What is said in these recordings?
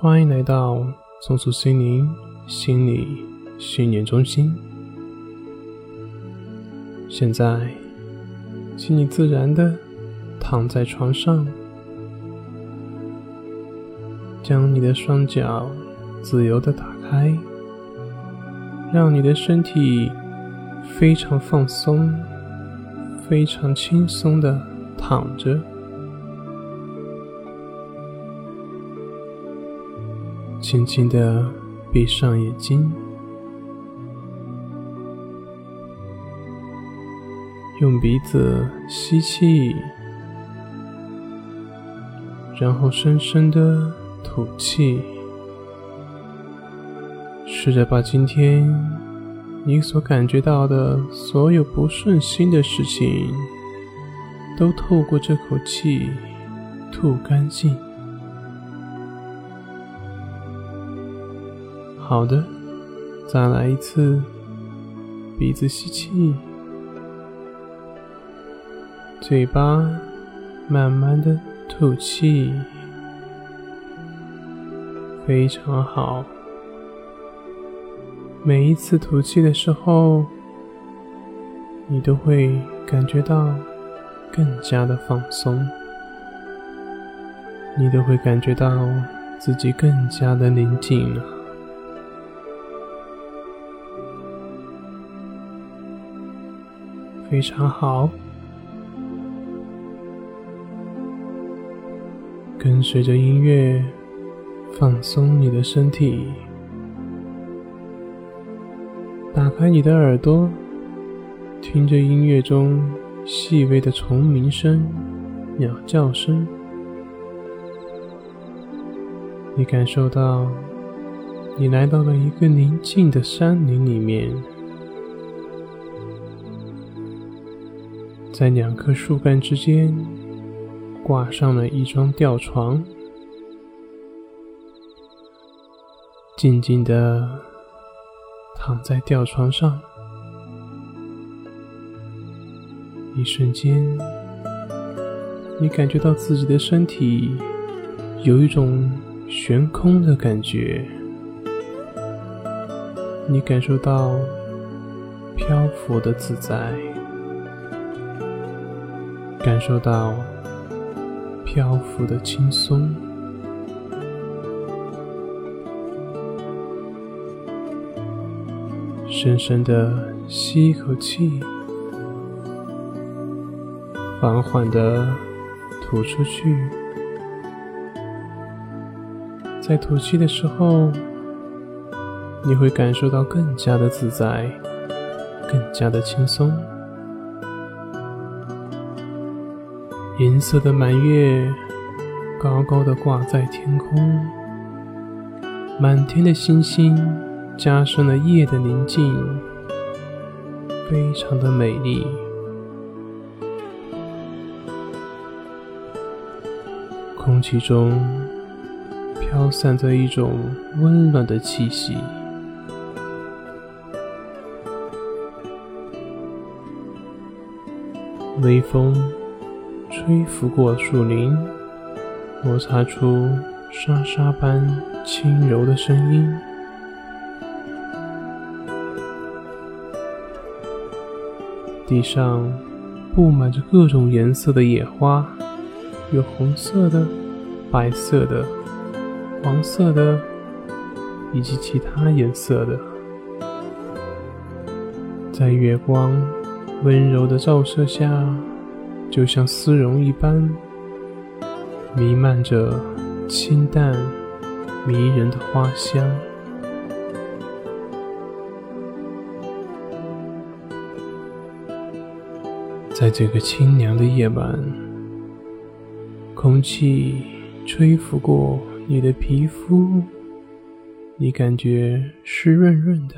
欢迎来到松鼠心灵心理训练中心。现在，请你自然的躺在床上，将你的双脚自由的打开，让你的身体非常放松、非常轻松的躺着。轻轻的闭上眼睛，用鼻子吸气，然后深深的吐气。试着把今天你所感觉到的所有不顺心的事情，都透过这口气吐干净。好的，再来一次，鼻子吸气，嘴巴慢慢的吐气，非常好。每一次吐气的时候，你都会感觉到更加的放松，你都会感觉到自己更加的宁静。了。非常好，跟随着音乐放松你的身体，打开你的耳朵，听着音乐中细微的虫鸣声、鸟叫声，你感受到你来到了一个宁静的山林里面。在两棵树干之间挂上了一张吊床，静静的躺在吊床上。一瞬间，你感觉到自己的身体有一种悬空的感觉，你感受到漂浮的自在。感受到漂浮的轻松，深深的吸一口气，缓缓的吐出去。在吐气的时候，你会感受到更加的自在，更加的轻松。银色的满月高高的挂在天空，满天的星星加深了夜的宁静，非常的美丽。空气中飘散着一种温暖的气息，微风。吹拂过树林，摩擦出沙沙般轻柔的声音。地上布满着各种颜色的野花，有红色的、白色的、黄色的，以及其他颜色的。在月光温柔的照射下。就像丝绒一般，弥漫着清淡迷人的花香。在这个清凉的夜晚，空气吹拂过你的皮肤，你感觉湿润润的，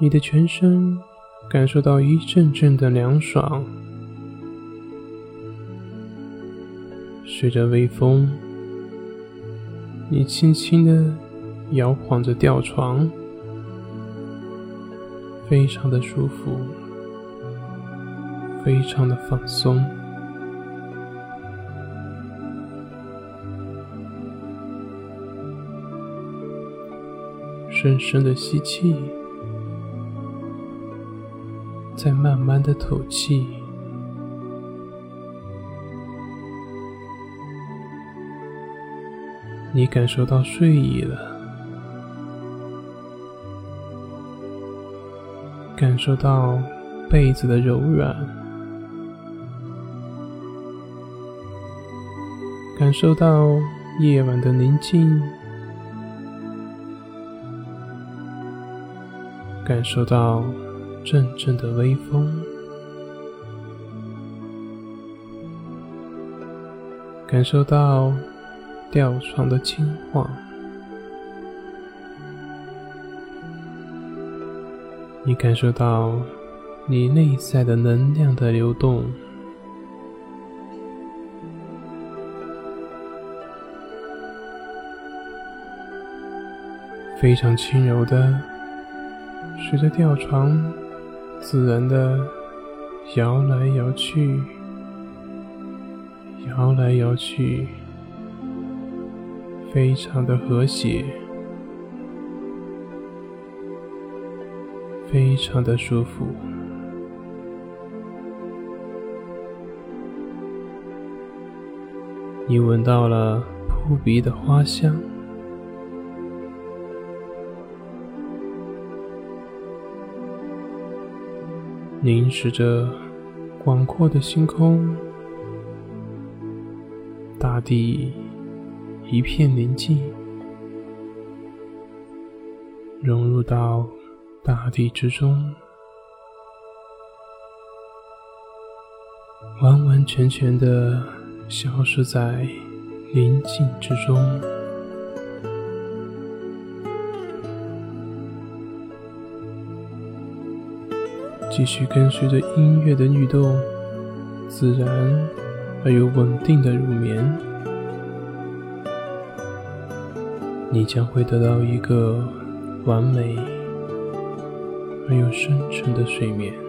你的全身。感受到一阵阵的凉爽。随着微风你轻轻的摇晃着吊床非常的舒服非常的放松。深深的吸气再慢慢的吐气。你感受到睡意了，感受到被子的柔软，感受到夜晚的宁静，感受到阵阵的微风，感受到。吊床的轻晃，你感受到你内在的能量的流动，非常轻柔的，随着吊床自然的摇来摇去，摇来摇去。非常的和谐，非常的舒服。你闻到了扑鼻的花香，凝视着广阔的星空，大地。一片宁静，融入到大地之中，完完全全的消失在宁静之中。继续跟随着音乐的律动，自然而又稳定的入眠。你将会得到一个完美而又深沉的睡眠。